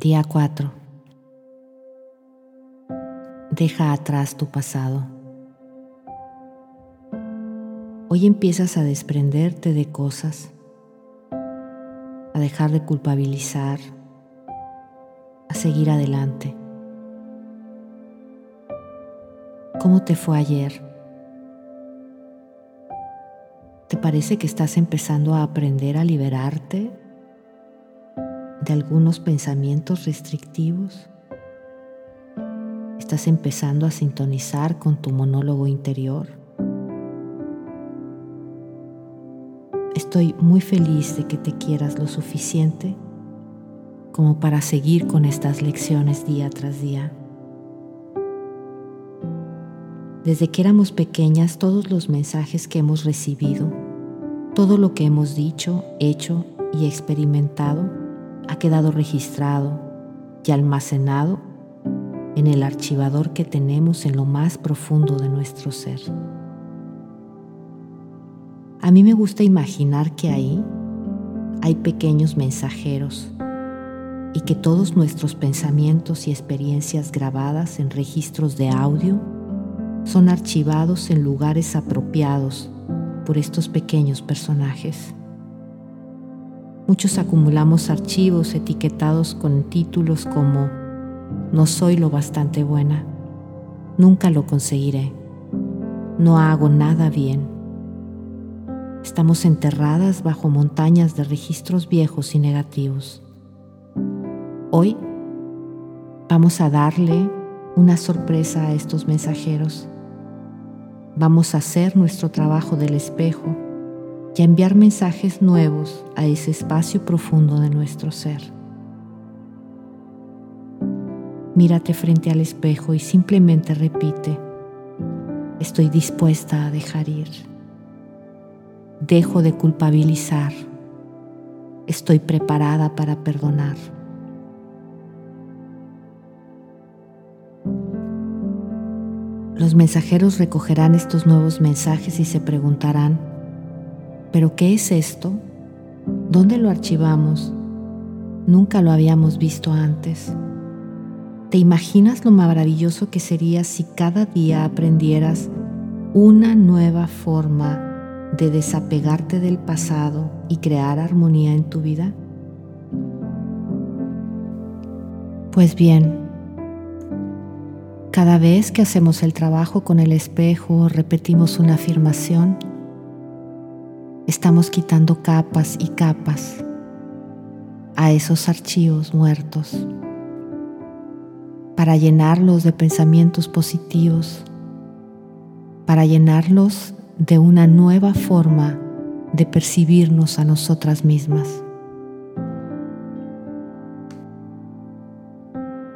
Día 4. Deja atrás tu pasado. Hoy empiezas a desprenderte de cosas, a dejar de culpabilizar, a seguir adelante. ¿Cómo te fue ayer? ¿Te parece que estás empezando a aprender a liberarte algunos pensamientos restrictivos? ¿Estás empezando a sintonizar con tu monólogo interior? Estoy muy feliz de que te quieras lo suficiente como para seguir con estas lecciones día tras día. Desde que éramos pequeñas, todos los mensajes que hemos recibido, todo lo que hemos dicho, hecho y experimentado ha quedado registrado y almacenado en el archivador que tenemos en lo más profundo de nuestro ser. A mí me gusta imaginar que ahí hay pequeños mensajeros y que todos nuestros pensamientos y experiencias grabadas en registros de audio son archivados en lugares apropiados por estos pequeños personajes. Muchos acumulamos archivos etiquetados con títulos como No soy lo bastante buena, nunca lo conseguiré, no hago nada bien. Estamos enterradas bajo montañas de registros viejos y negativos. Hoy vamos a darle una sorpresa a estos mensajeros Vamos a hacer nuestro trabajo del espejo y a enviar mensajes nuevos a ese espacio profundo de nuestro ser. Mírate frente al espejo y simplemente repite, estoy dispuesta a dejar ir. Dejo de culpabilizar. Estoy preparada para perdonar. Los mensajeros recogerán estos nuevos mensajes y se preguntarán, ¿pero qué es esto? ¿Dónde lo archivamos? Nunca lo habíamos visto antes. ¿Te imaginas lo maravilloso que sería si cada día aprendieras una nueva forma de desapegarte del pasado y crear armonía en tu vida? Pues bien, cada vez que hacemos el trabajo con el espejo, repetimos una afirmación, estamos quitando capas y capas a esos archivos muertos para llenarlos de pensamientos positivos, para llenarlos de una nueva forma de percibirnos a nosotras mismas.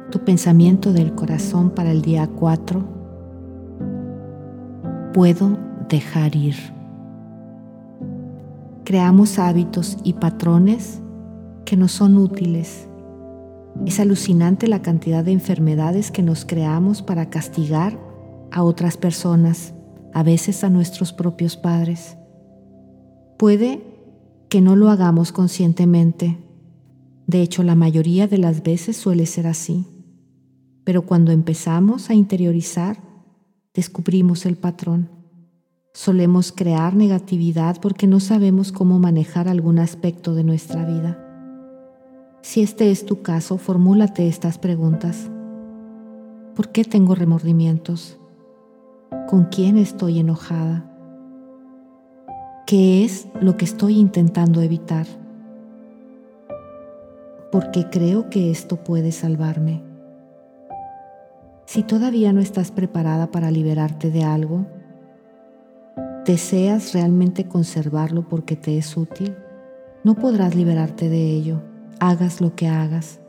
tu pensamiento del corazón para el día 4, puedo dejar ir. Creamos hábitos y patrones que no son útiles. Es alucinante la cantidad de enfermedades que nos creamos para castigar a otras personas, a veces a nuestros propios padres. Puede que no lo hagamos conscientemente. De hecho, la mayoría de las veces suele ser así. Pero cuando empezamos a interiorizar, descubrimos el patrón. Solemos crear negatividad porque no sabemos cómo manejar algún aspecto de nuestra vida. Si este es tu caso, formúlate estas preguntas. ¿Por qué tengo remordimientos? ¿Con quién estoy enojada? ¿Qué es lo que estoy intentando evitar? Porque creo que esto puede salvarme. Si todavía no estás preparada para liberarte de algo, deseas realmente conservarlo porque te es útil, no podrás liberarte de ello, hagas lo que hagas.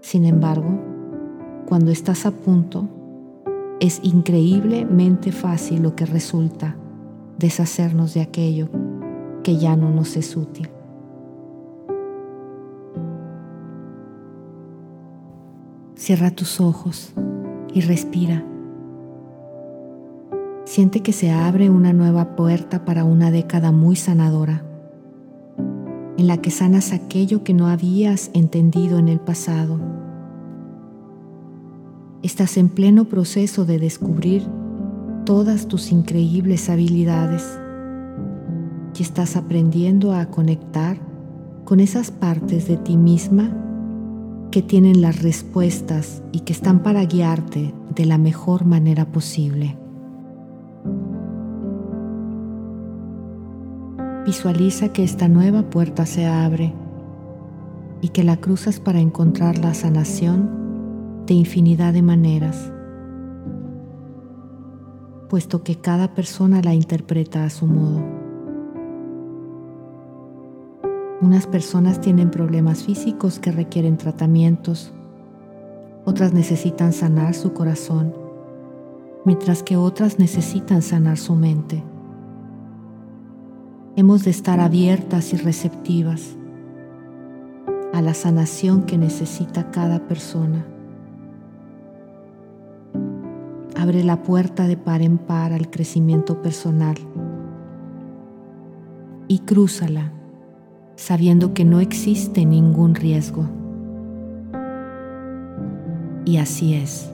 Sin embargo, cuando estás a punto, es increíblemente fácil lo que resulta deshacernos de aquello que ya no nos es útil. Cierra tus ojos y respira. Siente que se abre una nueva puerta para una década muy sanadora. en la que sanas aquello que no habías entendido en el pasado. Estás en pleno proceso de descubrir todas tus increíbles habilidades y estás aprendiendo a conectar con esas partes de ti misma que tienen las respuestas y que están para guiarte de la mejor manera posible. Visualiza que esta nueva puerta se abre y que la cruzas para encontrar la sanación de infinidad de maneras, puesto que cada persona la interpreta a su modo. Unas personas tienen problemas físicos que requieren tratamientos, otras necesitan sanar su corazón, mientras que otras necesitan sanar su mente. Hemos de estar abiertas y receptivas a la sanación que necesita cada persona. Abre la puerta de par en par al crecimiento personal y crúzala sabiendo que no existe ningún riesgo. Y así es.